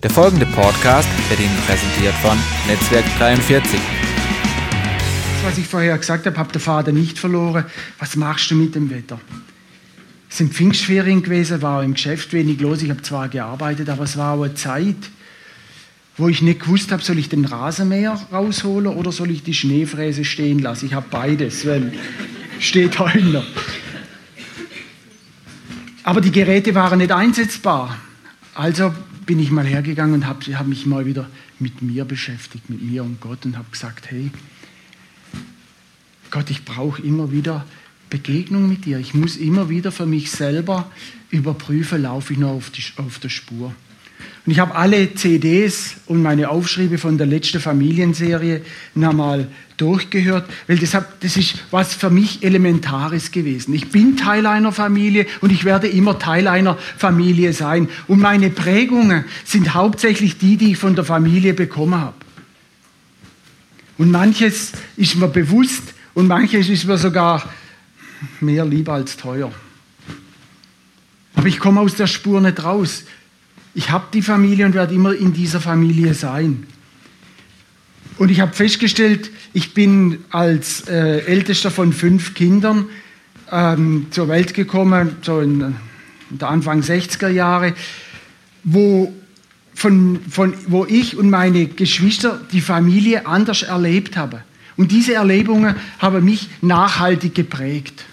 Der folgende Podcast wird Ihnen präsentiert von Netzwerk 43. Was ich vorher gesagt habe, habe der Vater nicht verloren. Was machst du mit dem Wetter? Es sind Pfingstferien gewesen, war im Geschäft wenig los. Ich habe zwar gearbeitet, aber es war auch eine Zeit, wo ich nicht gewusst habe, soll ich den Rasenmäher rausholen oder soll ich die Schneefräse stehen lassen. Ich habe beides, weil steht heute noch. Aber die Geräte waren nicht einsetzbar. Also bin ich mal hergegangen und habe hab mich mal wieder mit mir beschäftigt, mit mir und Gott und habe gesagt, hey, Gott, ich brauche immer wieder Begegnung mit dir. Ich muss immer wieder für mich selber überprüfen, laufe ich noch auf, die, auf der Spur. Und ich habe alle CDs und meine Aufschriebe von der letzten Familienserie nochmal durchgehört, weil das, hab, das ist was für mich Elementares gewesen. Ich bin Teil einer Familie und ich werde immer Teil einer Familie sein. Und meine Prägungen sind hauptsächlich die, die ich von der Familie bekommen habe. Und manches ist mir bewusst und manches ist mir sogar mehr lieber als teuer. Aber ich komme aus der Spur nicht raus. Ich habe die Familie und werde immer in dieser Familie sein. Und ich habe festgestellt, ich bin als äh, ältester von fünf Kindern ähm, zur Welt gekommen, so in, in der Anfang 60er Jahre, wo, von, von, wo ich und meine Geschwister die Familie anders erlebt haben. Und diese Erlebungen haben mich nachhaltig geprägt.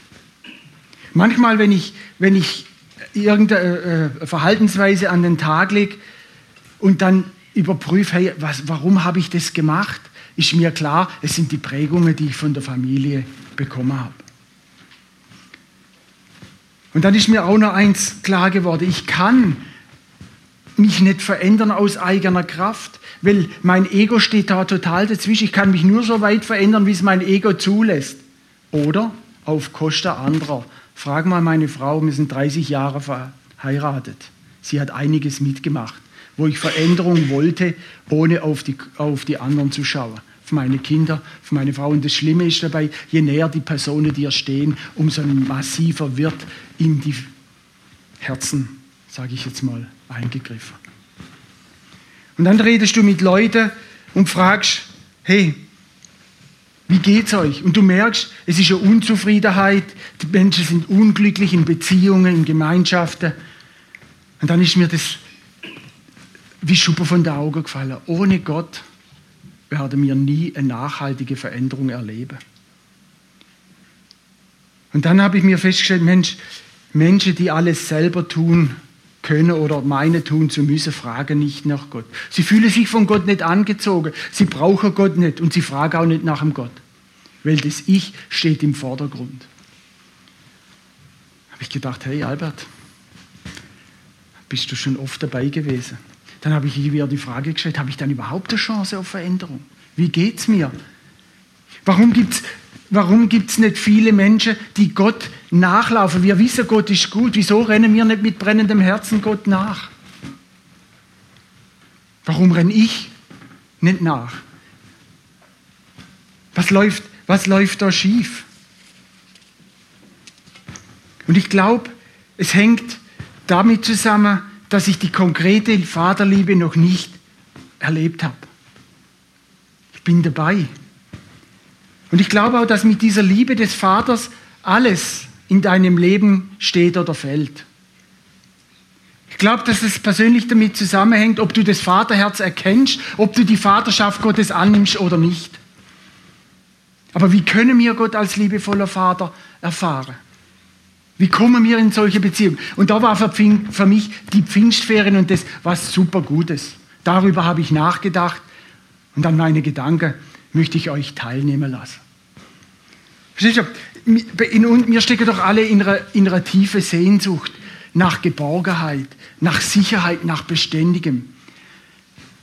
Manchmal, wenn ich, wenn ich irgendeine äh, Verhaltensweise an den Tag lege und dann überprüfe, hey, was, warum habe ich das gemacht, ist mir klar, es sind die Prägungen, die ich von der Familie bekommen habe. Und dann ist mir auch noch eins klar geworden, ich kann mich nicht verändern aus eigener Kraft, weil mein Ego steht da total dazwischen. Ich kann mich nur so weit verändern, wie es mein Ego zulässt. Oder auf Kosten anderer. Frag mal meine Frau, wir sind 30 Jahre verheiratet. Sie hat einiges mitgemacht, wo ich Veränderung wollte, ohne auf die, auf die anderen zu schauen. Auf meine Kinder, auf meine Frau. Und das Schlimme ist dabei, je näher die Personen dir stehen, umso massiver wird in die Herzen, sage ich jetzt mal, eingegriffen. Und dann redest du mit Leuten und fragst, hey, wie geht's euch? Und du merkst, es ist eine Unzufriedenheit, die Menschen sind unglücklich in Beziehungen, in Gemeinschaften. Und dann ist mir das wie Schuppe von der Augen gefallen. Ohne Gott werden wir nie eine nachhaltige Veränderung erleben. Und dann habe ich mir festgestellt, Mensch, Menschen, die alles selber tun können oder meinen tun zu müssen, fragen nicht nach Gott. Sie fühlen sich von Gott nicht angezogen. Sie brauchen Gott nicht und sie fragen auch nicht nach dem Gott. Weil das Ich steht im Vordergrund. Habe ich gedacht, hey Albert, bist du schon oft dabei gewesen? Dann habe ich wieder die Frage gestellt, habe ich dann überhaupt eine Chance auf Veränderung? Wie geht es mir? Warum gibt es warum gibt's nicht viele Menschen, die Gott nachlaufen? Wir wissen, Gott ist gut. Wieso rennen wir nicht mit brennendem Herzen Gott nach? Warum renne ich nicht nach? Was läuft, was läuft da schief? Und ich glaube, es hängt damit zusammen, dass ich die konkrete Vaterliebe noch nicht erlebt habe. Ich bin dabei. Und ich glaube auch, dass mit dieser Liebe des Vaters alles in deinem Leben steht oder fällt. Ich glaube, dass es persönlich damit zusammenhängt, ob du das Vaterherz erkennst, ob du die Vaterschaft Gottes annimmst oder nicht. Aber wie können wir Gott als liebevoller Vater erfahren? Wie kommen wir in solche Beziehungen? Und da war für mich die Pfingstferien und das was super Gutes. Darüber habe ich nachgedacht und an meine Gedanken möchte ich euch teilnehmen lassen. Versteht ihr? In uns, wir stecken doch alle in einer, in einer tiefen Sehnsucht nach Geborgenheit, nach Sicherheit, nach Beständigem.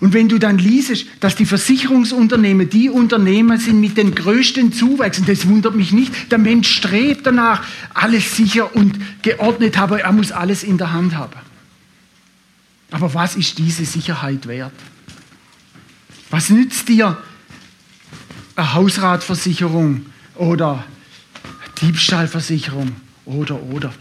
Und wenn du dann liest, dass die Versicherungsunternehmen die Unternehmen sind mit den größten Zuwächsen, das wundert mich nicht. Der Mensch strebt danach, alles sicher und geordnet haben. Er muss alles in der Hand haben. Aber was ist diese Sicherheit wert? Was nützt dir eine Hausratversicherung oder Diebstahlversicherung oder oder?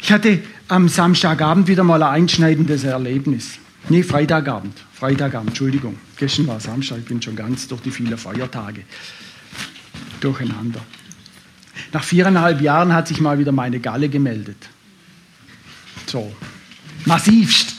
Ich hatte am Samstagabend wieder mal ein einschneidendes Erlebnis. Nee, Freitagabend. Freitagabend, Entschuldigung. Gestern war Samstag, ich bin schon ganz durch die vielen Feiertage durcheinander. Nach viereinhalb Jahren hat sich mal wieder meine Galle gemeldet. So, massivst.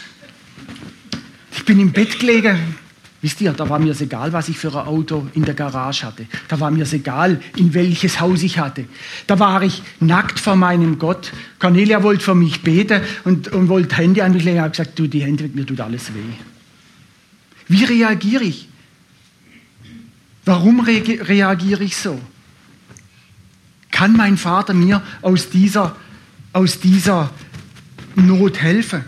Ich bin im Bett gelegen. Wisst ihr, da war mir es egal, was ich für ein Auto in der Garage hatte. Da war mir es egal, in welches Haus ich hatte. Da war ich nackt vor meinem Gott. Cornelia wollte für mich beten und, und wollte Hände an mich legen. Ich habe gesagt, du, die Hände, mir tut alles weh. Wie reagiere ich? Warum re reagiere ich so? Kann mein Vater mir aus dieser, aus dieser Not helfen?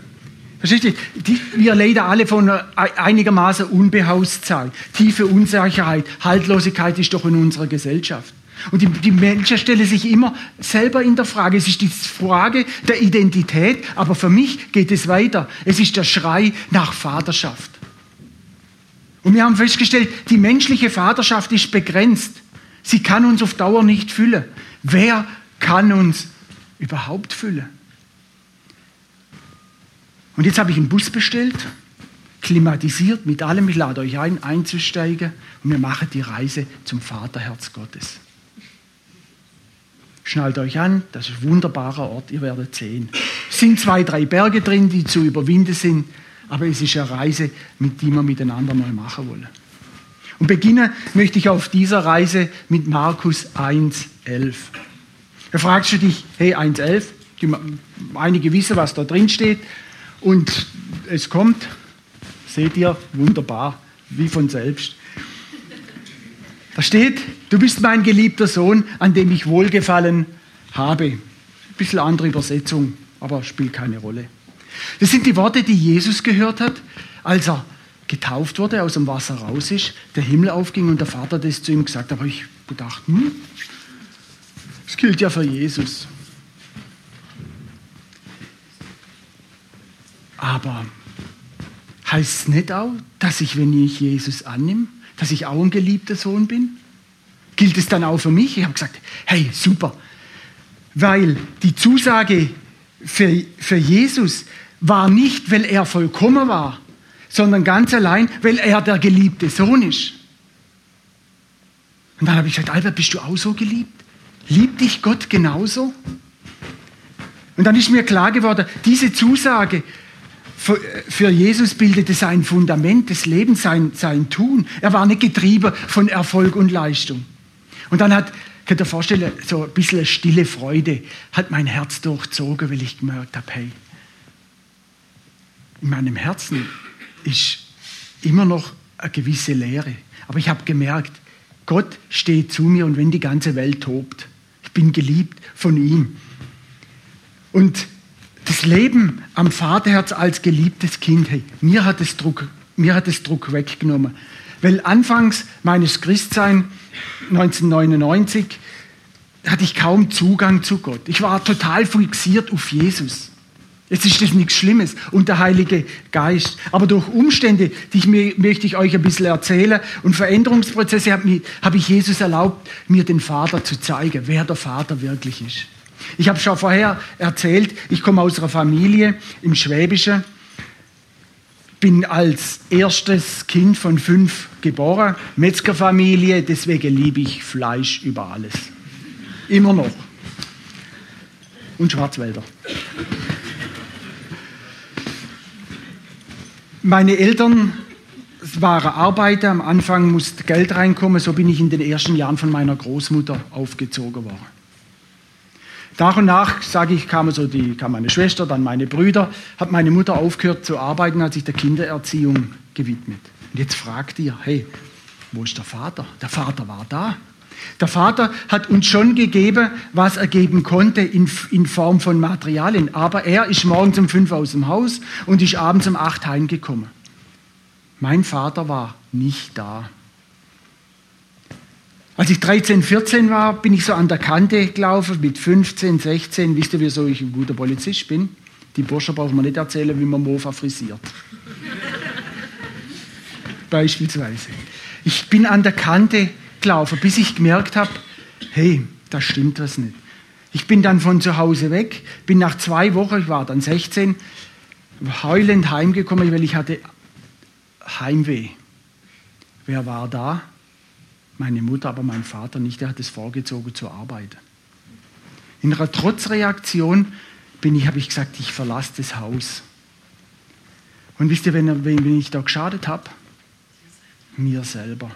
Versteht ihr? wir leiden alle von einigermaßen Unbehauszahl. Tiefe Unsicherheit, Haltlosigkeit ist doch in unserer Gesellschaft. Und die, die, Menschen stellen sich immer selber in der Frage. Es ist die Frage der Identität, aber für mich geht es weiter. Es ist der Schrei nach Vaterschaft. Und wir haben festgestellt, die menschliche Vaterschaft ist begrenzt. Sie kann uns auf Dauer nicht füllen. Wer kann uns überhaupt füllen? Und jetzt habe ich einen Bus bestellt, klimatisiert mit allem. Ich lade euch ein, einzusteigen und wir machen die Reise zum Vaterherz Gottes. Schnallt euch an, das ist ein wunderbarer Ort, ihr werdet sehen. Es sind zwei, drei Berge drin, die zu überwinden sind, aber es ist eine Reise, mit die wir miteinander mal machen wollen. Und beginnen möchte ich auf dieser Reise mit Markus 1,11. Da fragst du dich, hey, 1,11, einige wissen, was da drin steht. Und es kommt, seht ihr, wunderbar, wie von selbst. Da steht, du bist mein geliebter Sohn, an dem ich Wohlgefallen habe. Ein bisschen andere Übersetzung, aber spielt keine Rolle. Das sind die Worte, die Jesus gehört hat, als er getauft wurde, aus dem Wasser raus ist, der Himmel aufging und der Vater das zu ihm gesagt hat. Aber ich gedacht, hm, das gilt ja für Jesus. Aber heißt es nicht auch, dass ich, wenn ich Jesus annehme, dass ich auch ein geliebter Sohn bin? Gilt es dann auch für mich? Ich habe gesagt, hey, super. Weil die Zusage für, für Jesus war nicht, weil er vollkommen war, sondern ganz allein, weil er der geliebte Sohn ist. Und dann habe ich gesagt, Albert, bist du auch so geliebt? Liebt dich Gott genauso? Und dann ist mir klar geworden, diese Zusage für Jesus bildete sein Fundament des Lebens, sein, sein Tun. Er war nicht getrieben von Erfolg und Leistung. Und dann hat, könnt ihr vorstellen, so ein bisschen stille Freude hat mein Herz durchzogen, weil ich gemerkt habe, hey, in meinem Herzen ist immer noch eine gewisse Leere. Aber ich habe gemerkt, Gott steht zu mir und wenn die ganze Welt tobt, ich bin geliebt von ihm. Und das Leben am Vaterherz als geliebtes Kind, hey, mir hat es Druck, mir hat es Druck weggenommen. Weil anfangs meines Christsein 1999 hatte ich kaum Zugang zu Gott. Ich war total fixiert auf Jesus. Jetzt ist das nichts Schlimmes und der Heilige Geist. Aber durch Umstände, die ich mir, möchte ich euch ein bisschen erzählen und Veränderungsprozesse habe hab ich Jesus erlaubt, mir den Vater zu zeigen, wer der Vater wirklich ist. Ich habe schon vorher erzählt, ich komme aus einer Familie im Schwäbischen, bin als erstes Kind von fünf geboren, Metzgerfamilie, deswegen liebe ich Fleisch über alles. Immer noch. Und Schwarzwälder. Meine Eltern waren Arbeiter, am Anfang musste Geld reinkommen, so bin ich in den ersten Jahren von meiner Großmutter aufgezogen worden. Nach und nach, sage ich, kam, so die, kam meine Schwester, dann meine Brüder, hat meine Mutter aufgehört zu arbeiten, hat sich der Kindererziehung gewidmet. Und jetzt fragt ihr, hey, wo ist der Vater? Der Vater war da. Der Vater hat uns schon gegeben, was er geben konnte in, in Form von Materialien. Aber er ist morgens um fünf aus dem Haus und ist abends um acht heimgekommen. Mein Vater war nicht da. Als ich 13, 14 war, bin ich so an der Kante gelaufen, mit 15, 16. Wisst ihr, wieso ich ein guter Polizist bin? Die Burschen brauchen mir nicht erzählen, wie man Mofa frisiert. Beispielsweise. Ich bin an der Kante gelaufen, bis ich gemerkt habe, hey, da stimmt was nicht. Ich bin dann von zu Hause weg, bin nach zwei Wochen, ich war dann 16, heulend heimgekommen, weil ich hatte Heimweh. Wer war da? Meine Mutter, aber mein Vater nicht. Der hat es vorgezogen zur Arbeit. In einer Trotzreaktion bin ich, habe ich gesagt, ich verlasse das Haus. Und wisst ihr, wenn, wenn ich da geschadet habe? Mir selber.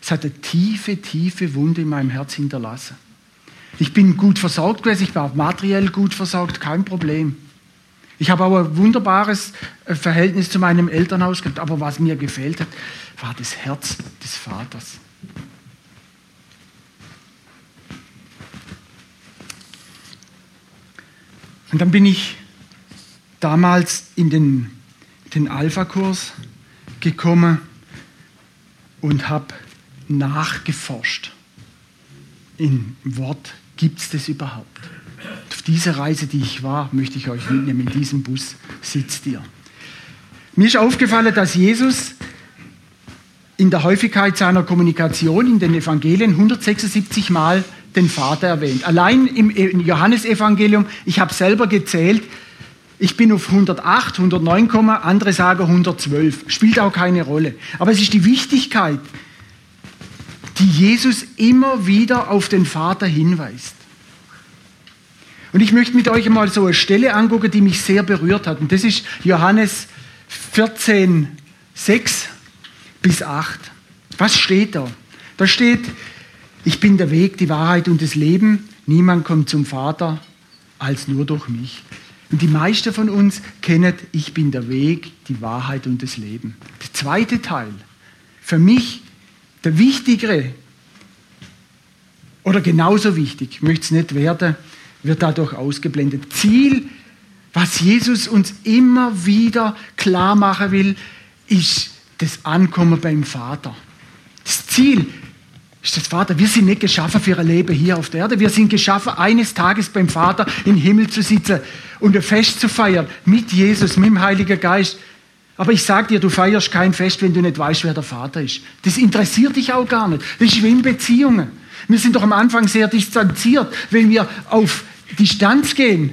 Es hat eine tiefe, tiefe Wunde in meinem Herz hinterlassen. Ich bin gut versorgt gewesen, ich war materiell gut versorgt, kein Problem. Ich habe auch ein wunderbares äh, Verhältnis zu meinem Elternhaus gehabt, aber was mir gefehlt hat, war das Herz des Vaters. Und dann bin ich damals in den, den Alpha-Kurs gekommen und habe nachgeforscht. Im Wort gibt es das überhaupt? Auf diese Reise, die ich war, möchte ich euch mitnehmen. In diesem Bus sitzt ihr. Mir ist aufgefallen, dass Jesus in der Häufigkeit seiner Kommunikation in den Evangelien 176 Mal den Vater erwähnt. Allein im Johannesevangelium, ich habe selber gezählt, ich bin auf 108, 109, andere sagen 112. Spielt auch keine Rolle. Aber es ist die Wichtigkeit, die Jesus immer wieder auf den Vater hinweist. Und ich möchte mit euch mal so eine Stelle angucken, die mich sehr berührt hat. Und das ist Johannes 14, 6 bis 8. Was steht da? Da steht, ich bin der Weg, die Wahrheit und das Leben. Niemand kommt zum Vater als nur durch mich. Und die meisten von uns kennen, ich bin der Weg, die Wahrheit und das Leben. Der zweite Teil, für mich der wichtigere oder genauso wichtig, ich möchte es nicht werden, wird dadurch ausgeblendet. Ziel, was Jesus uns immer wieder klar machen will, ist das Ankommen beim Vater. Das Ziel ist das Vater. Wir sind nicht geschaffen für ein Leben hier auf der Erde. Wir sind geschaffen, eines Tages beim Vater im Himmel zu sitzen und ein Fest zu feiern mit Jesus, mit dem Heiligen Geist. Aber ich sage dir, du feierst kein Fest, wenn du nicht weißt, wer der Vater ist. Das interessiert dich auch gar nicht. Das ist wie in Beziehungen. Wir sind doch am Anfang sehr distanziert, wenn wir auf Distanz gehen.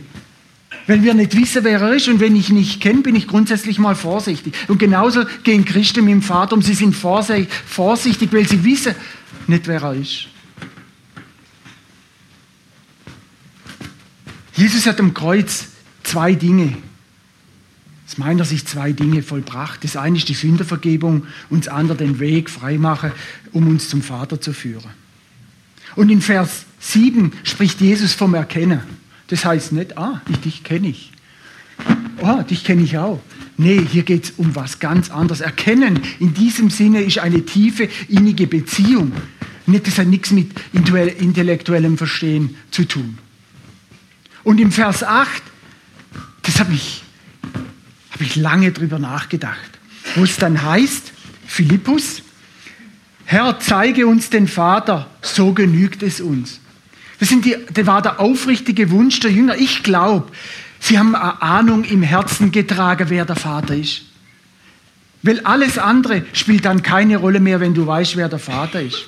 Wenn wir nicht wissen, wer er ist und wenn ich nicht kenne, bin ich grundsätzlich mal vorsichtig. Und genauso gehen Christen mit dem Vater um. Sie sind vorsichtig, weil sie wissen nicht, wer er ist. Jesus hat am Kreuz zwei Dinge aus meiner Sicht zwei Dinge vollbracht. Das eine ist die Sündervergebung und das andere den Weg freimachen, um uns zum Vater zu führen. Und in Vers 7 spricht Jesus vom Erkennen. Das heißt nicht, ah, ich, dich kenne ich. Oh, dich kenne ich auch. Nee, hier geht es um was ganz anderes. Erkennen in diesem Sinne ist eine tiefe, innige Beziehung. Nicht, das hat nichts mit intellektuellem Verstehen zu tun. Und im Vers 8, das habe ich habe ich lange drüber nachgedacht. Wo es dann heißt, Philippus, Herr, zeige uns den Vater, so genügt es uns. Das, die, das war der aufrichtige Wunsch der Jünger. Ich glaube, sie haben eine Ahnung im Herzen getragen, wer der Vater ist. Weil alles andere spielt dann keine Rolle mehr, wenn du weißt, wer der Vater ist.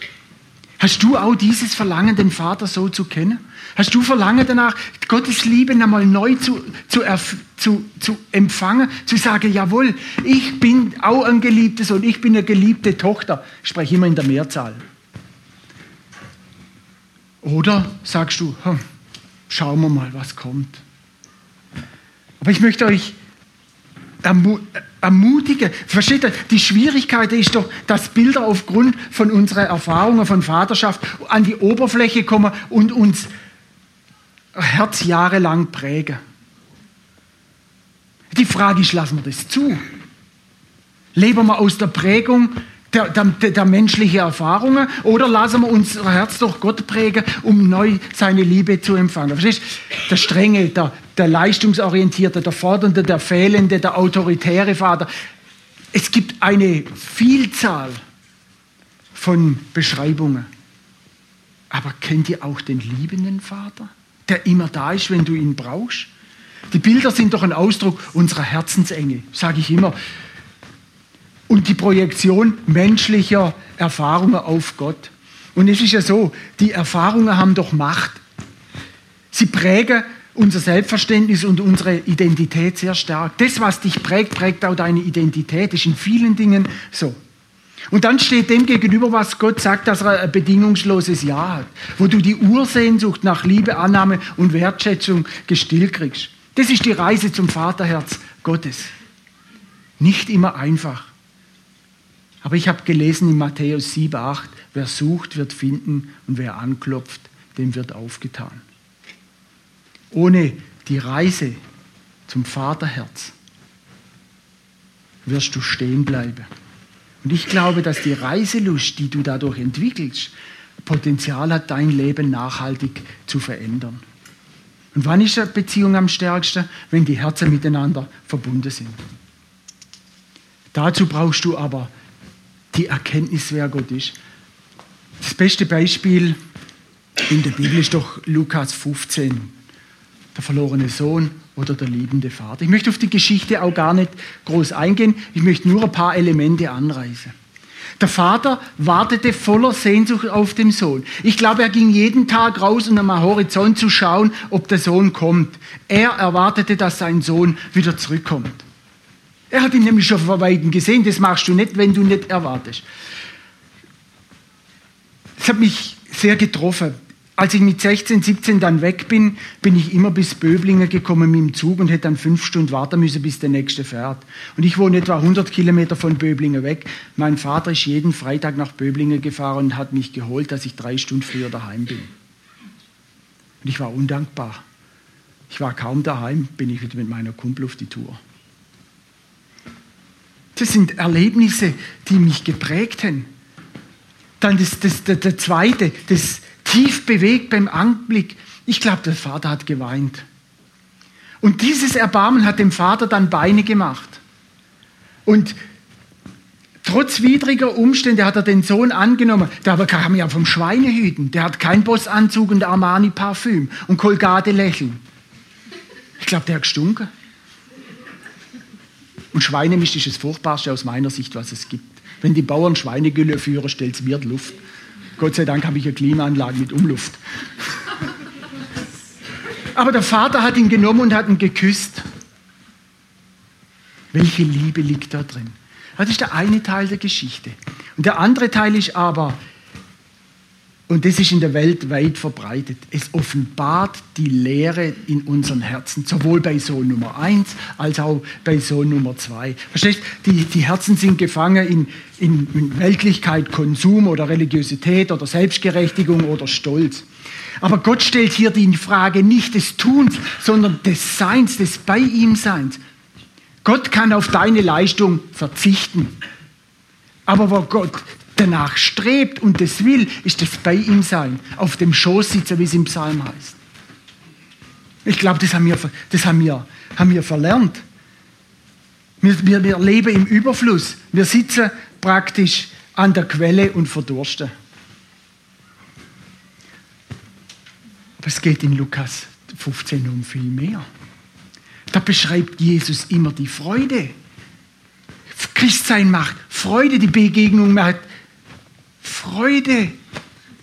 Hast du auch dieses Verlangen, den Vater so zu kennen? Hast du Verlangen danach, Gottes Liebe einmal neu zu, zu, zu, zu empfangen, zu sagen, jawohl, ich bin auch ein geliebtes und ich bin eine geliebte Tochter. Ich spreche immer in der Mehrzahl. Oder sagst du, hm, schauen wir mal, was kommt. Aber ich möchte euch ermutigen. Versteht ihr? Die Schwierigkeit ist doch, dass Bilder aufgrund von unserer Erfahrungen von Vaterschaft an die Oberfläche kommen und uns Herz jahrelang prägen. Die Frage ist, lassen wir das zu? Leben wir aus der Prägung der, der, der menschlichen Erfahrungen oder lassen wir unser Herz durch Gott prägen, um neu seine Liebe zu empfangen? Verstehst Der strenge, der, der leistungsorientierte, der fordernde, der fehlende, der autoritäre Vater. Es gibt eine Vielzahl von Beschreibungen. Aber kennt ihr auch den liebenden Vater, der immer da ist, wenn du ihn brauchst? Die Bilder sind doch ein Ausdruck unserer Herzensenge, sage ich immer. Und die Projektion menschlicher Erfahrungen auf Gott. Und es ist ja so, die Erfahrungen haben doch Macht. Sie prägen unser Selbstverständnis und unsere Identität sehr stark. Das, was dich prägt, prägt auch deine Identität. Das ist in vielen Dingen so. Und dann steht dem gegenüber, was Gott sagt, dass er ein bedingungsloses Ja hat, wo du die Ursehnsucht nach Liebe, Annahme und Wertschätzung gestillt kriegst. Das ist die Reise zum Vaterherz Gottes. Nicht immer einfach. Aber ich habe gelesen in Matthäus 7, 8, wer sucht, wird finden und wer anklopft, dem wird aufgetan. Ohne die Reise zum Vaterherz wirst du stehen bleiben. Und ich glaube, dass die Reiselust, die du dadurch entwickelst, Potenzial hat, dein Leben nachhaltig zu verändern. Und wann ist eine Beziehung am stärksten? Wenn die Herzen miteinander verbunden sind. Dazu brauchst du aber die Erkenntnis, wer Gott ist. Das beste Beispiel in der Bibel ist doch Lukas 15, der verlorene Sohn oder der liebende Vater. Ich möchte auf die Geschichte auch gar nicht groß eingehen, ich möchte nur ein paar Elemente anreißen. Der Vater wartete voller Sehnsucht auf den Sohn. Ich glaube, er ging jeden Tag raus, um am Horizont zu schauen, ob der Sohn kommt. Er erwartete, dass sein Sohn wieder zurückkommt. Er hat ihn nämlich schon von Weitem gesehen. Das machst du nicht, wenn du nicht erwartest. Das hat mich sehr getroffen. Als ich mit 16, 17 dann weg bin, bin ich immer bis Böblingen gekommen mit dem Zug und hätte dann fünf Stunden warten müssen, bis der nächste fährt. Und ich wohne etwa 100 Kilometer von Böblingen weg. Mein Vater ist jeden Freitag nach Böblingen gefahren und hat mich geholt, dass ich drei Stunden früher daheim bin. Und ich war undankbar. Ich war kaum daheim, bin ich wieder mit meiner Kumpel auf die Tour. Das sind Erlebnisse, die mich geprägt haben. Dann das, das, das, der zweite, das tief bewegt beim Anblick. Ich glaube, der Vater hat geweint. Und dieses Erbarmen hat dem Vater dann Beine gemacht. Und trotz widriger Umstände hat er den Sohn angenommen. Der kam ja vom Schweinehüten. Der hat keinen Bossanzug und Armani-Parfüm und Colgate lächeln. Ich glaube, der hat gestunken. Und Schweinemist ist das Furchtbarste aus meiner Sicht, was es gibt. Wenn die Bauern Schweinegülle führen, stellt es mir die Luft. Gott sei Dank habe ich eine Klimaanlage mit Umluft. Aber der Vater hat ihn genommen und hat ihn geküsst. Welche Liebe liegt da drin? Das ist der eine Teil der Geschichte. Und der andere Teil ist aber, und das ist in der Welt weit verbreitet. Es offenbart die Lehre in unseren Herzen, sowohl bei Sohn Nummer 1 als auch bei Sohn Nummer 2. Verstehst die, die Herzen sind gefangen in, in, in Weltlichkeit, Konsum oder Religiosität oder Selbstgerechtigung oder Stolz. Aber Gott stellt hier die Frage nicht des Tuns, sondern des Seins, des Bei ihm Seins. Gott kann auf deine Leistung verzichten. Aber wo Gott danach strebt und das will, ist das bei ihm sein, auf dem Schoß sitzen, wie es im Psalm heißt. Ich glaube, das haben wir, das haben wir, haben wir verlernt. Wir, wir, wir leben im Überfluss. Wir sitzen praktisch an der Quelle und verdursten. Aber es geht in Lukas 15 um viel mehr. Da beschreibt Jesus immer die Freude. Christsein macht Freude, die Begegnung macht Freude.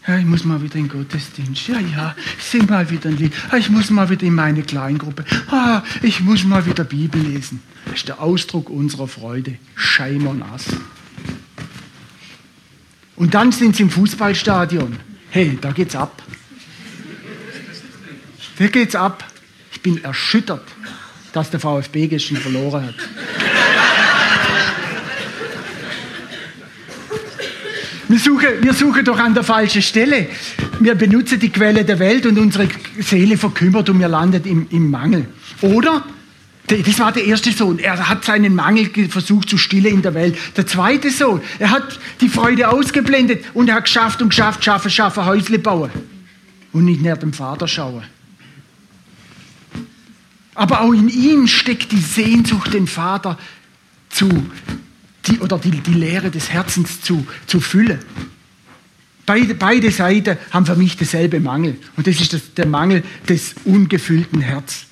Ja, ich muss mal wieder in Gottesdienst. Ja, ja, ich sehe mal wieder ein Lied. Ich muss mal wieder in meine Kleingruppe. Ah, ich muss mal wieder Bibel lesen. Das ist der Ausdruck unserer Freude. Shame on us. Und dann sind sie im Fußballstadion. Hey, da geht's ab. Da geht's ab. Ich bin erschüttert, dass der VfB gestern verloren hat. Wir suchen, wir suchen doch an der falschen Stelle. Wir benutzen die Quelle der Welt und unsere Seele verkümmert und wir landen im, im Mangel. Oder? Das war der erste Sohn. Er hat seinen Mangel versucht zu stillen in der Welt. Der zweite Sohn, er hat die Freude ausgeblendet und er hat geschafft und geschafft, schaffen, schaffen, Häusle bauen. Und nicht nach dem Vater schauen. Aber auch in ihm steckt die Sehnsucht, den Vater zu die, oder die, die Lehre des Herzens zu, zu füllen. Beide, beide Seiten haben für mich dasselbe Mangel. Und das ist das, der Mangel des ungefüllten Herzens.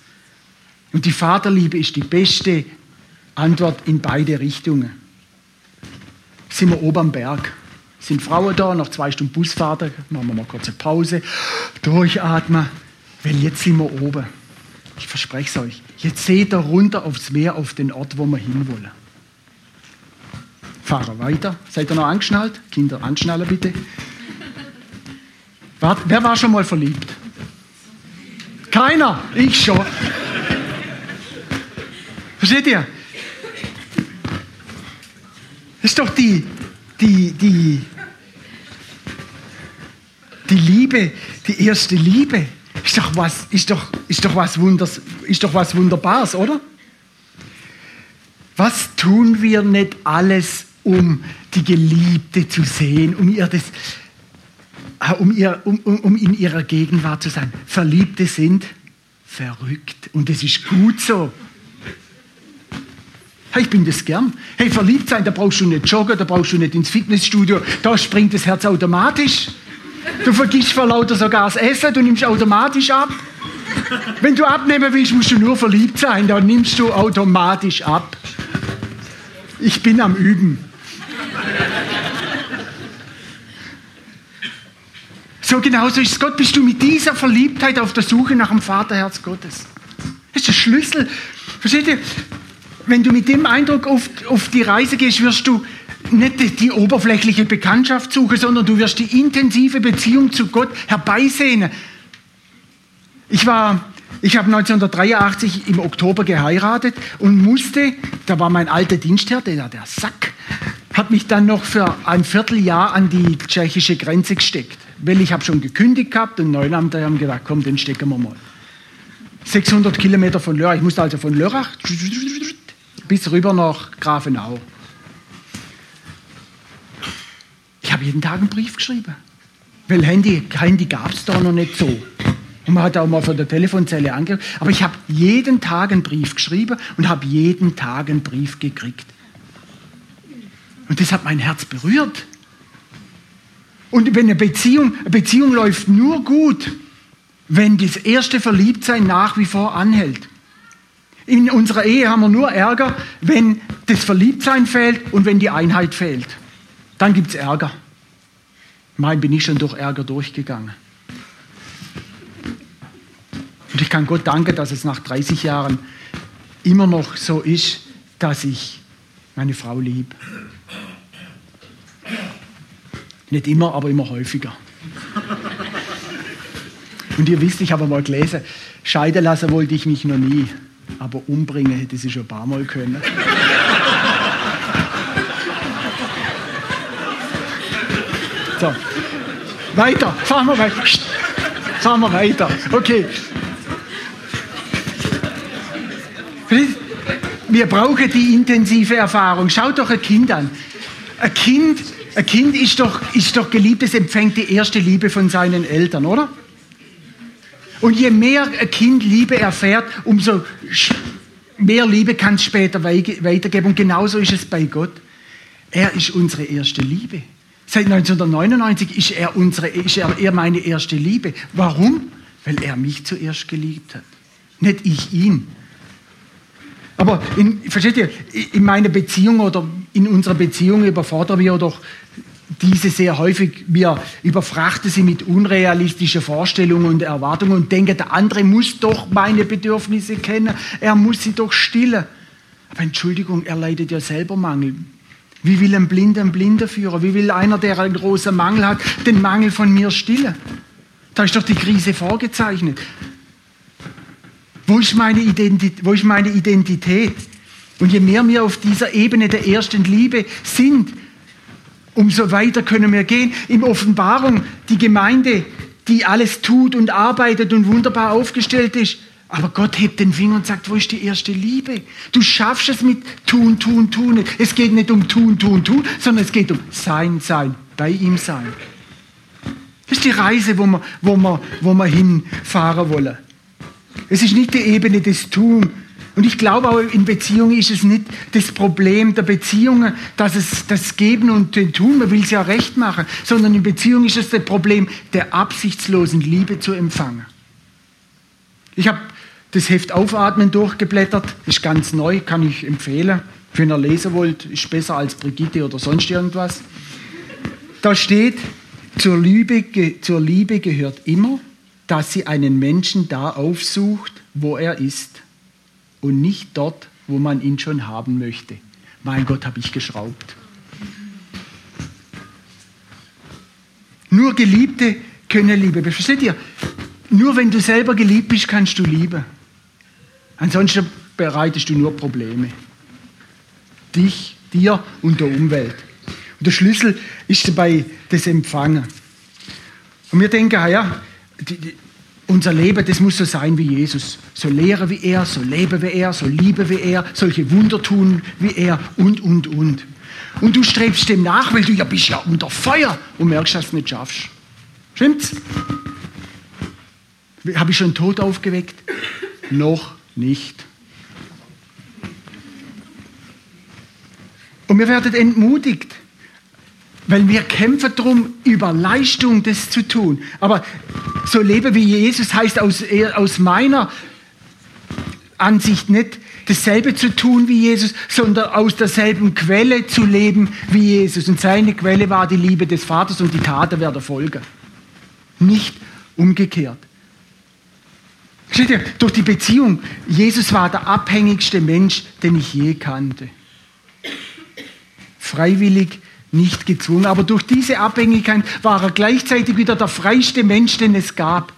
Und die Vaterliebe ist die beste Antwort in beide Richtungen. Sind wir oben am Berg. Sind Frauen da, nach zwei Stunden Busfahrt, machen wir mal kurze Pause, durchatmen, weil jetzt sind wir oben. ich verspreche es euch, jetzt seht ihr runter aufs Meer, auf den Ort, wo wir hinwollen. Fahrer weiter. Seid ihr noch angeschnallt? Kinder, anschnallen bitte. Wer war schon mal verliebt? Keiner, ich schon. Versteht ihr? Das ist doch die, die, die, die Liebe, die erste Liebe. Ist doch was, ist doch, ist doch was, Wunders, ist doch was Wunderbares, oder? Was tun wir nicht alles, um die Geliebte zu sehen, um ihr das, äh, um, ihr, um, um, in ihrer Gegenwart zu sein? Verliebte sind verrückt und es ist gut so. Hey, ich bin das gern. Hey, verliebt sein, da brauchst du nicht joggen, da brauchst du nicht ins Fitnessstudio, da springt das Herz automatisch. Du vergisst vor lauter sogar das Essen, du nimmst automatisch ab. Wenn du abnehmen willst, musst du nur verliebt sein, dann nimmst du automatisch ab. Ich bin am Üben. So genauso ist es Gott. Bist du mit dieser Verliebtheit auf der Suche nach dem Vaterherz Gottes? Das ist der Schlüssel. Versteht ihr? Wenn du mit dem Eindruck auf, auf die Reise gehst, wirst du nicht die oberflächliche Bekanntschaft suchen, sondern du wirst die intensive Beziehung zu Gott herbeisehnen. Ich war, ich habe 1983 im Oktober geheiratet und musste, da war mein alter Dienstherr, der, der Sack, hat mich dann noch für ein Vierteljahr an die tschechische Grenze gesteckt. Weil ich habe schon gekündigt gehabt und Neulamter haben gedacht, komm, den stecken wir mal. 600 Kilometer von Lörrach. Ich musste also von Lörrach bis rüber nach Grafenau. Ich habe jeden Tag einen Brief geschrieben. Weil Handy, Handy gab es da noch nicht so. Und man hat auch mal von der Telefonzelle angerufen. Aber ich habe jeden Tag einen Brief geschrieben und habe jeden Tag einen Brief gekriegt. Und das hat mein Herz berührt. Und wenn eine Beziehung, eine Beziehung läuft nur gut, wenn das erste Verliebtsein nach wie vor anhält. In unserer Ehe haben wir nur Ärger, wenn das Verliebtsein fehlt und wenn die Einheit fehlt. Dann gibt es Ärger. Mein bin ich schon durch Ärger durchgegangen. Und ich kann Gott danken, dass es nach 30 Jahren immer noch so ist, dass ich meine Frau liebe. Nicht immer, aber immer häufiger. Und ihr wisst, ich habe mal gelesen, scheiden lassen wollte ich mich noch nie, aber umbringen hätte sie schon ein paar Mal können. So, weiter, fahren wir weiter. Fahren wir weiter. Okay. Wir brauchen die intensive Erfahrung. Schaut doch ein Kind an. Ein Kind ein Kind ist doch, ist doch geliebt, es empfängt die erste Liebe von seinen Eltern, oder? Und je mehr ein Kind Liebe erfährt, umso mehr Liebe kann es später weitergeben. Und genauso ist es bei Gott. Er ist unsere erste Liebe. Seit 1999 ist er, unsere, ist er, er meine erste Liebe. Warum? Weil er mich zuerst geliebt hat. Nicht ich ihn. Aber in, versteht ihr, in meiner Beziehung oder in unserer Beziehung überfordern wir doch diese sehr häufig, wir überfrachten sie mit unrealistischen Vorstellungen und Erwartungen und denken, der andere muss doch meine Bedürfnisse kennen, er muss sie doch stillen. Aber Entschuldigung, er leidet ja selber Mangel. Wie will ein Blinder einen Blinder führen? Wie will einer, der einen großen Mangel hat, den Mangel von mir stillen? Da ist doch die Krise vorgezeichnet. Wo ist meine Identität? Wo ist meine Identität? Und je mehr wir auf dieser Ebene der ersten Liebe sind, umso weiter können wir gehen. Im Offenbarung, die Gemeinde, die alles tut und arbeitet und wunderbar aufgestellt ist. Aber Gott hebt den Finger und sagt, wo ist die erste Liebe? Du schaffst es mit tun, tun, tun. Es geht nicht um tun, tun, tun, sondern es geht um sein, sein, bei ihm sein. Das ist die Reise, wo wir, wo wir, wo wir hinfahren wollen. Es ist nicht die Ebene des Tun. Und ich glaube auch in Beziehungen ist es nicht das Problem der Beziehungen, dass es das Geben und den Tun, man will es ja recht machen, sondern in Beziehungen ist es das Problem der absichtslosen Liebe zu empfangen. Ich habe das Heft Aufatmen durchgeblättert, ist ganz neu, kann ich empfehlen. Wenn ihr lesen wollt, ist besser als Brigitte oder sonst irgendwas. Da steht, zur Liebe, zur Liebe gehört immer, dass sie einen Menschen da aufsucht, wo er ist und nicht dort, wo man ihn schon haben möchte. Mein Gott, habe ich geschraubt. Nur Geliebte können Liebe. Versteht ihr? Nur wenn du selber geliebt bist, kannst du lieben. Ansonsten bereitest du nur Probleme. Dich, dir und der Umwelt. Und der Schlüssel ist dabei das Empfangen. Und wir denken, ja, die, die, unser Leben, das muss so sein wie Jesus. So lehren wie er, so leben wie er, so lieben wie er, solche Wunder tun wie er und, und, und. Und du strebst dem nach, weil du ja bist ja unter Feuer und merkst, dass du es nicht schaffst. Stimmt's? Habe ich schon Tod aufgeweckt? Noch nicht. Und wir werden entmutigt, weil wir kämpfen darum, über Leistung das zu tun. Aber so leben wie Jesus heißt aus, aus meiner Ansicht nicht dasselbe zu tun wie Jesus, sondern aus derselben Quelle zu leben wie Jesus. Und seine Quelle war die Liebe des Vaters und die Taten werden folgen. Nicht umgekehrt. Durch die Beziehung, Jesus war der abhängigste Mensch, den ich je kannte. Freiwillig, nicht gezwungen. Aber durch diese Abhängigkeit war er gleichzeitig wieder der freiste Mensch, den es gab.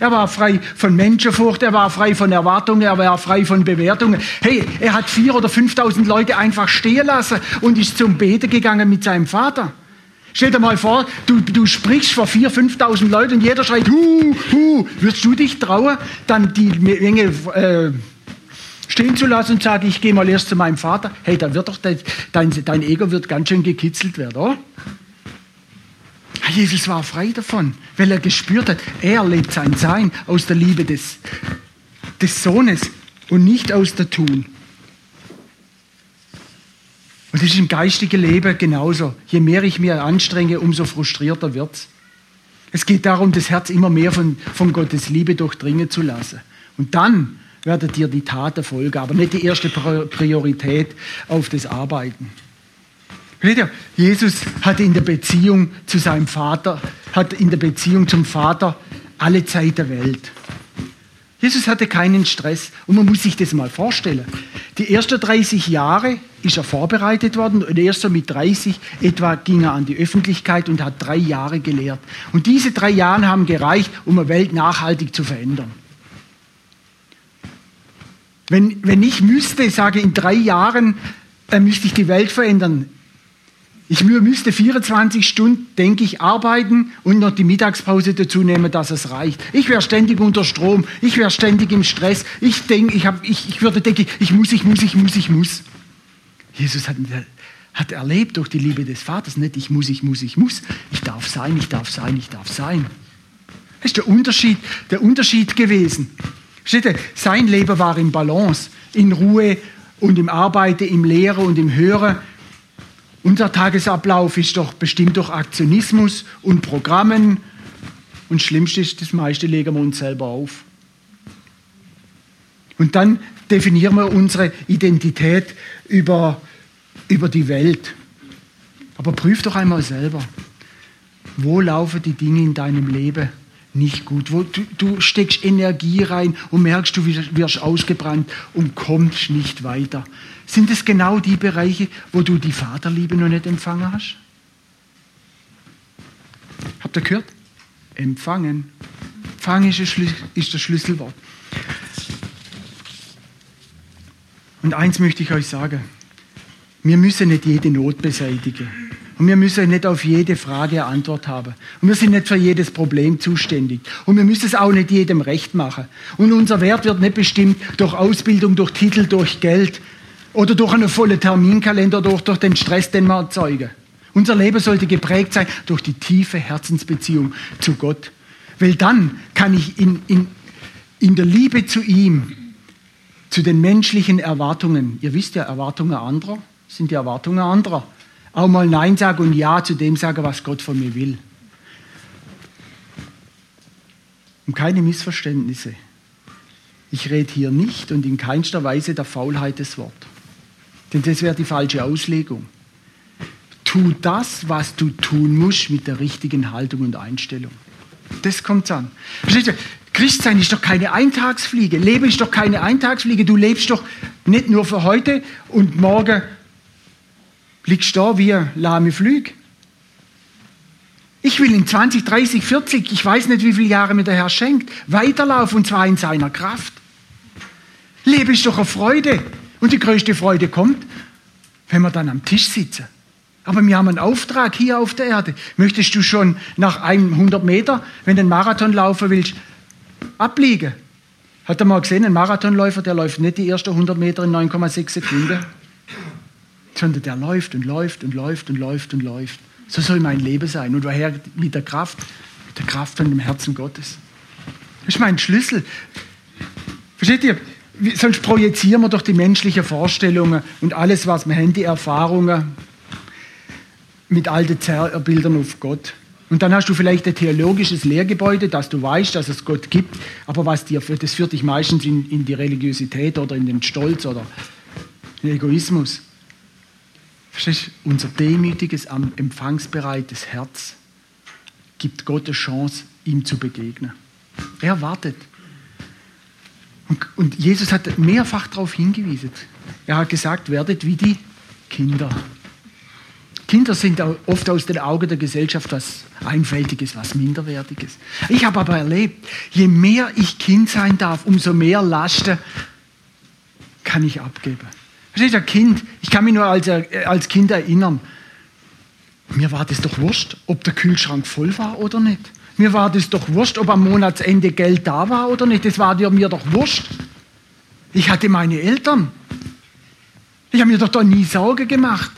Er war frei von Menschenfurcht, er war frei von Erwartungen, er war frei von Bewertungen. Hey, er hat vier oder fünftausend Leute einfach stehen lassen und ist zum Beten gegangen mit seinem Vater. Stell dir mal vor, du, du sprichst vor vier, fünftausend Leuten und jeder schreit, hu, hu. Würdest du dich trauen, dann die Menge äh, stehen zu lassen und sagen, ich gehe mal erst zu meinem Vater? Hey, dann wird doch dein, dein, dein Ego wird ganz schön gekitzelt werden, oder? Jesus war frei davon, weil er gespürt hat, er lebt sein Sein aus der Liebe des, des Sohnes und nicht aus der Tun. Und das ist im geistigen Leben genauso. Je mehr ich mir anstrenge, umso frustrierter wird es. Es geht darum, das Herz immer mehr von, von Gottes Liebe durchdringen zu lassen. Und dann werden dir die Taten folgen, aber nicht die erste Priorität auf das Arbeiten. Jesus hatte in der Beziehung zu seinem Vater, hat in der Beziehung zum Vater alle Zeit der Welt. Jesus hatte keinen Stress und man muss sich das mal vorstellen. Die ersten 30 Jahre ist er vorbereitet worden und erst so mit 30 etwa ging er an die Öffentlichkeit und hat drei Jahre gelehrt. Und diese drei Jahre haben gereicht, um eine Welt nachhaltig zu verändern. Wenn, wenn ich müsste, sage in drei Jahren, äh, müsste ich die Welt verändern, ich müsste 24 Stunden, denke ich, arbeiten und noch die Mittagspause dazu nehmen, dass es reicht. Ich wäre ständig unter Strom, ich wäre ständig im Stress. Ich denke, ich, ich, ich würde denken, ich muss, ich muss, ich muss, ich muss. Jesus hat, hat erlebt durch die Liebe des Vaters, nicht ich muss, ich muss, ich muss. Ich darf sein, ich darf sein, ich darf sein. Das ist der Unterschied, der Unterschied gewesen. Versteht? Sein Leben war in Balance, in Ruhe und im Arbeiten, im Lehren und im Hören unser Tagesablauf ist doch bestimmt durch Aktionismus und Programmen. Und schlimmste ist, das meiste legen wir uns selber auf. Und dann definieren wir unsere Identität über, über die Welt. Aber prüf doch einmal selber, wo laufen die Dinge in deinem Leben nicht gut, wo du, du steckst Energie rein und merkst, du wirst ausgebrannt und kommst nicht weiter. Sind es genau die Bereiche, wo du die Vaterliebe noch nicht empfangen hast? Habt ihr gehört? Empfangen. Empfangen ist das Schlüsselwort. Und eins möchte ich euch sagen. Wir müssen nicht jede Not beseitigen. Und wir müssen nicht auf jede Frage eine Antwort haben. Und wir sind nicht für jedes Problem zuständig. Und wir müssen es auch nicht jedem recht machen. Und unser Wert wird nicht bestimmt durch Ausbildung, durch Titel, durch Geld oder durch einen vollen Terminkalender, durch, durch den Stress, den wir erzeugen. Unser Leben sollte geprägt sein durch die tiefe Herzensbeziehung zu Gott. Weil dann kann ich in, in, in der Liebe zu ihm, zu den menschlichen Erwartungen, ihr wisst ja, Erwartungen anderer sind die Erwartungen anderer, auch mal Nein sagen und Ja zu dem sagen, was Gott von mir will. Um keine Missverständnisse. Ich rede hier nicht und in keinster Weise der Faulheit des Wortes. Denn das wäre die falsche Auslegung. Tu das, was du tun musst, mit der richtigen Haltung und Einstellung. Das kommt an. Versteht ihr? Christsein ist doch keine Eintagsfliege. Leben ist doch keine Eintagsfliege. Du lebst doch nicht nur für heute und morgen liegst da wie lahme Flüge. Ich will in 20, 30, 40, ich weiß nicht, wie viele Jahre mir der Herr schenkt, weiterlaufen und zwar in seiner Kraft. Lebe ist doch eine Freude. Und die größte Freude kommt, wenn wir dann am Tisch sitzen. Aber wir haben einen Auftrag hier auf der Erde. Möchtest du schon nach 100 Meter, wenn du einen Marathon laufen willst, abliegen? Hat er mal gesehen, ein Marathonläufer, der läuft nicht die ersten 100 Meter in 9,6 Sekunden, sondern der läuft und läuft und läuft und läuft und läuft. So soll mein Leben sein. Und woher? Mit der Kraft, mit der Kraft von dem Herzen Gottes. Das ist mein Schlüssel. Versteht ihr? Sonst projizieren wir doch die menschlichen Vorstellungen und alles, was wir haben, die Erfahrungen mit alten Bildern auf Gott. Und dann hast du vielleicht ein theologisches Lehrgebäude, dass du weißt, dass es Gott gibt, aber was dir das führt dich meistens in, in die Religiosität oder in den Stolz oder den Egoismus. Verstehst du? Unser demütiges, empfangsbereites Herz gibt Gott eine Chance, ihm zu begegnen. Er wartet. Und, und Jesus hat mehrfach darauf hingewiesen. Er hat gesagt, werdet wie die Kinder. Kinder sind oft aus den Augen der Gesellschaft was Einfältiges, was Minderwertiges. Ich habe aber erlebt, je mehr ich Kind sein darf, umso mehr Lasten kann ich abgeben. Versteht ihr, Kind, ich kann mich nur als, äh, als Kind erinnern, mir war das doch wurscht, ob der Kühlschrank voll war oder nicht. Mir war das doch wurscht, ob am Monatsende Geld da war oder nicht. Das war mir doch wurscht. Ich hatte meine Eltern. Ich habe mir doch da nie Sorge gemacht.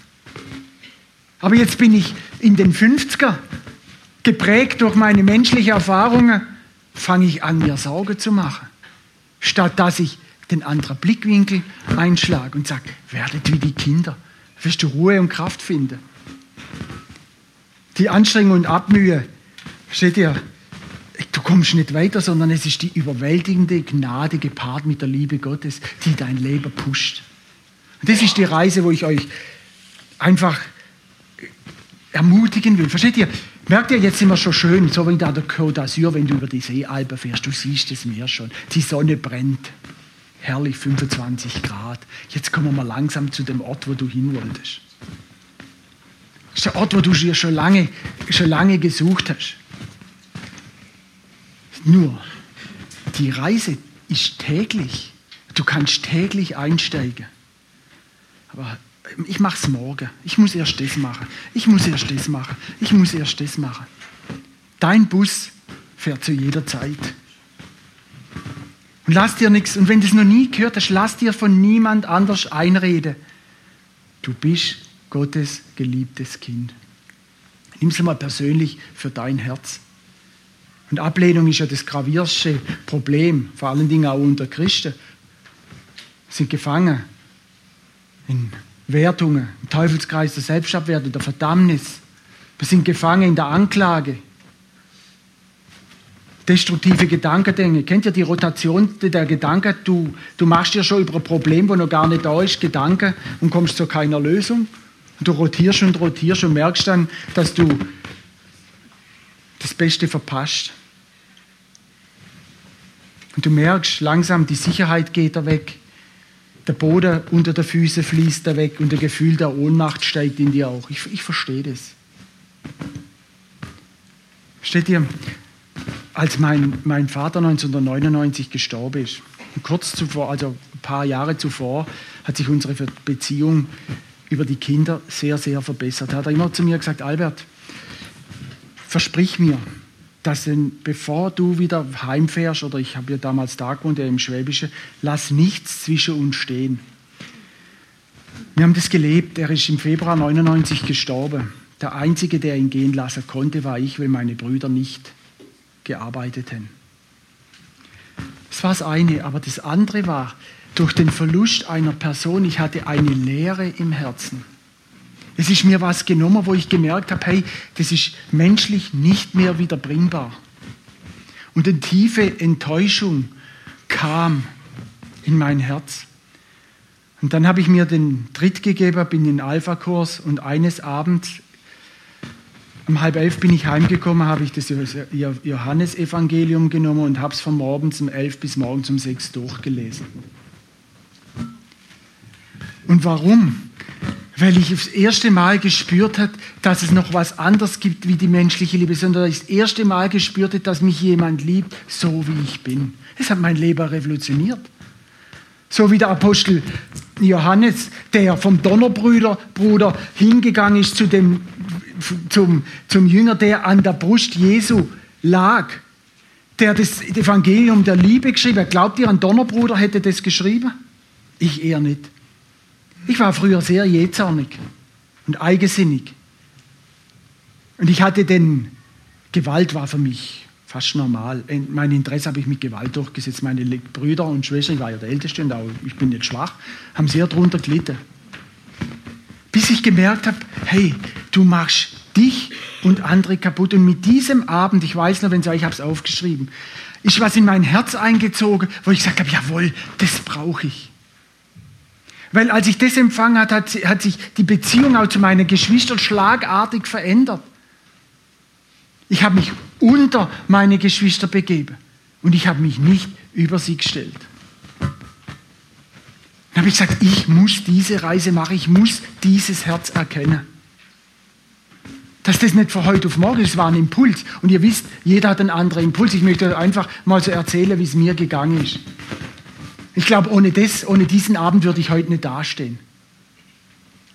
Aber jetzt bin ich in den 50er, geprägt durch meine menschlichen Erfahrungen, fange ich an, mir Sorge zu machen. Statt dass ich den anderen Blickwinkel einschlage und sage, werdet wie die Kinder. Wirst du Ruhe und Kraft finden. Die Anstrengung und Abmühe, steht ihr, du kommst nicht weiter, sondern es ist die überwältigende Gnade gepaart mit der Liebe Gottes, die dein Leben pusht. Und das ist die Reise, wo ich euch einfach ermutigen will. Versteht ihr? Merkt ihr, jetzt sind wir schon schön, so wie da der Côte d'Azur, wenn du über die Seealpen fährst, du siehst es Meer schon. Die Sonne brennt herrlich 25 Grad. Jetzt kommen wir langsam zu dem Ort, wo du hin wolltest. Das ist der Ort, wo du schon lange, schon lange gesucht hast. Nur, die Reise ist täglich. Du kannst täglich einsteigen. Aber ich mache es morgen. Ich muss erst das machen. Ich muss erst das machen. Ich muss erst das machen. Dein Bus fährt zu jeder Zeit. Und lass dir nichts, und wenn du es noch nie gehört hast, lass dir von niemand anders einreden. Du bist Gottes geliebtes Kind. Nimm es mal persönlich für dein Herz. Und Ablehnung ist ja das gravierste Problem, vor allen Dingen auch unter Christen. Sind gefangen in Wertungen, im Teufelskreis der Selbstabwertung, der Verdammnis. Wir sind gefangen in der Anklage, destruktive Gedankengänge. Kennt ihr die Rotation der Gedanken? Du, du machst dir schon über ein Problem, wo noch gar nicht da ist, Gedanken und kommst zu keiner Lösung. Und du rotierst und rotierst und merkst dann, dass du das Beste verpasst. Und du merkst langsam, die Sicherheit geht da weg. Der Boden unter den Füßen fließt da weg und das Gefühl der Ohnmacht steigt in dir auch. Ich, ich verstehe das. Steht ihr, als mein, mein Vater 1999 gestorben ist. Kurz zuvor, also ein paar Jahre zuvor, hat sich unsere Beziehung über die Kinder sehr, sehr verbessert. Er hat immer zu mir gesagt, Albert, versprich mir, dass bevor du wieder heimfährst, oder ich habe ja damals da gewohnt, im Schwäbischen, lass nichts zwischen uns stehen. Wir haben das gelebt. Er ist im Februar 99 gestorben. Der Einzige, der ihn gehen lassen konnte, war ich, weil meine Brüder nicht gearbeitet haben. Das war das eine, aber das andere war, durch den Verlust einer Person, ich hatte eine Leere im Herzen. Es ist mir was genommen, wo ich gemerkt habe, hey, das ist menschlich nicht mehr wiederbringbar. Und eine tiefe Enttäuschung kam in mein Herz. Und dann habe ich mir den Tritt gegeben, bin in den Alpha-Kurs und eines Abends Um halb elf bin ich heimgekommen, habe ich das Johannesevangelium genommen und habe es von morgens um elf bis morgens um sechs durchgelesen. Und warum? Weil ich das erste Mal gespürt habe, dass es noch was anderes gibt wie die menschliche Liebe, sondern ich das erste Mal gespürt habe, dass mich jemand liebt, so wie ich bin. Das hat mein Leben revolutioniert. So wie der Apostel Johannes, der vom Donnerbruder Bruder hingegangen ist zu dem, zum, zum Jünger, der an der Brust Jesu lag, der das Evangelium der Liebe geschrieben hat. Glaubt ihr, ein Donnerbruder hätte das geschrieben? Ich eher nicht. Ich war früher sehr jähzornig und eigensinnig. Und ich hatte den, Gewalt war für mich fast normal. Mein Interesse habe ich mit Gewalt durchgesetzt. Meine Brüder und Schwestern, ich war ja der Älteste und auch ich bin nicht schwach, haben sehr darunter gelitten. Bis ich gemerkt habe, hey, du machst dich und andere kaputt. Und mit diesem Abend, ich weiß noch, wenn Sie, ich habe es aufgeschrieben, ist was in mein Herz eingezogen, wo ich gesagt habe, jawohl, das brauche ich. Weil als ich das empfangen hat, hat, hat sich die Beziehung auch zu meinen Geschwistern schlagartig verändert. Ich habe mich unter meine Geschwister begeben und ich habe mich nicht über sie gestellt. Dann habe ich gesagt, ich muss diese Reise machen, ich muss dieses Herz erkennen. Dass das nicht von heute auf morgen ist, war ein Impuls. Und ihr wisst, jeder hat einen anderen Impuls. Ich möchte einfach mal so erzählen, wie es mir gegangen ist. Ich glaube, ohne das, ohne diesen Abend würde ich heute nicht dastehen.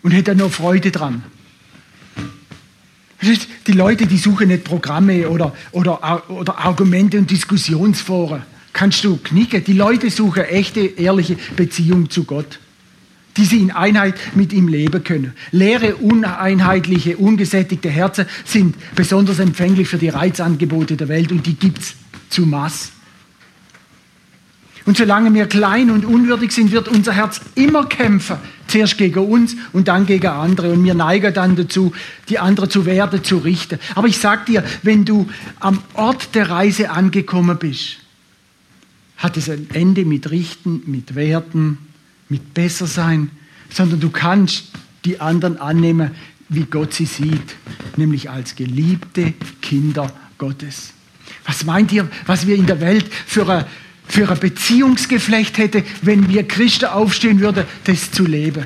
Und hätte nur Freude dran. Die Leute, die suchen nicht Programme oder, oder, oder Argumente und Diskussionsforen. Kannst du knicken. Die Leute suchen echte, ehrliche Beziehung zu Gott, die sie in Einheit mit ihm leben können. Leere, uneinheitliche, ungesättigte Herzen sind besonders empfänglich für die Reizangebote der Welt und die gibt es zu Mass. Und solange wir klein und unwürdig sind, wird unser Herz immer kämpfen. Zuerst gegen uns und dann gegen andere. Und wir neigen dann dazu, die anderen zu werden, zu richten. Aber ich sag dir, wenn du am Ort der Reise angekommen bist, hat es ein Ende mit Richten, mit Werten, mit Bessersein, sondern du kannst die anderen annehmen, wie Gott sie sieht, nämlich als geliebte Kinder Gottes. Was meint ihr, was wir in der Welt für eine für ein Beziehungsgeflecht hätte, wenn wir Christen aufstehen würden, das zu leben.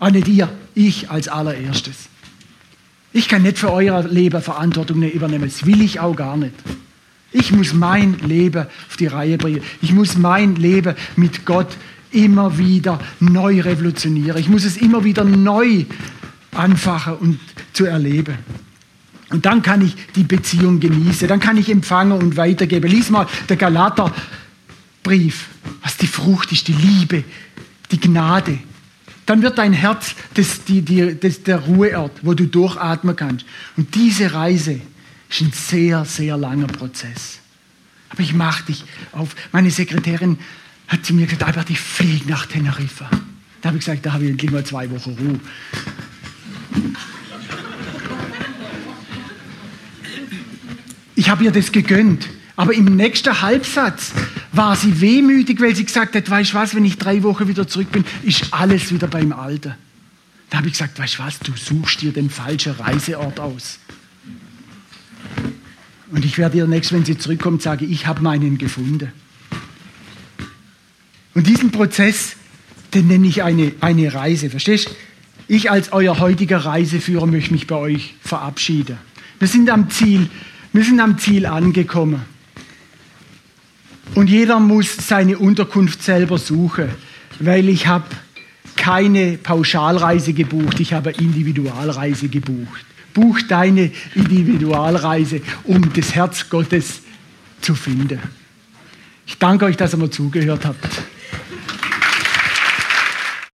Auch nicht ihr, ich als allererstes. Ich kann nicht für euer Leben Verantwortung übernehmen, das will ich auch gar nicht. Ich muss mein Leben auf die Reihe bringen. Ich muss mein Leben mit Gott immer wieder neu revolutionieren. Ich muss es immer wieder neu anfachen und zu erleben. Und dann kann ich die Beziehung genießen, dann kann ich empfangen und weitergeben. Lies mal der Galater Brief, was die Frucht ist, die Liebe, die Gnade. Dann wird dein Herz das, die, die, das der Ruheort, wo du durchatmen kannst. Und diese Reise ist ein sehr, sehr langer Prozess. Aber ich mache dich auf. Meine Sekretärin hat zu mir gesagt, Albert, ich fliege nach Teneriffa. Da habe ich gesagt, da habe ich endlich mal zwei Wochen Ruhe. Ich habe ihr das gegönnt. Aber im nächsten Halbsatz war sie wehmütig, weil sie gesagt hat, weißt du was, wenn ich drei Wochen wieder zurück bin, ist alles wieder beim Alten. Da habe ich gesagt, weißt du was, du suchst dir den falschen Reiseort aus. Und ich werde ihr nächstes, wenn sie zurückkommt, sagen, ich habe meinen gefunden. Und diesen Prozess, den nenne ich eine, eine Reise. Verstehst? Ich als euer heutiger Reiseführer möchte mich bei euch verabschieden. Wir sind am Ziel, wir sind am Ziel angekommen. Und jeder muss seine Unterkunft selber suchen, weil ich habe keine Pauschalreise gebucht, ich habe Individualreise gebucht. Buch deine Individualreise, um das Herz Gottes zu finden. Ich danke euch, dass ihr mir zugehört habt.